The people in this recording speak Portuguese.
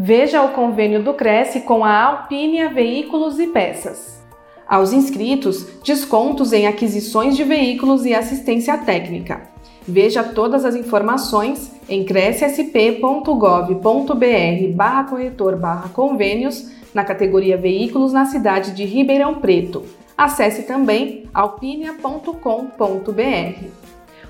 Veja o convênio do Cresce com a Alpínia Veículos e Peças. Aos inscritos, descontos em aquisições de veículos e assistência técnica. Veja todas as informações em crescsp.gov.br barra corretor barra convênios na categoria Veículos na cidade de Ribeirão Preto. Acesse também alpinia.com.br.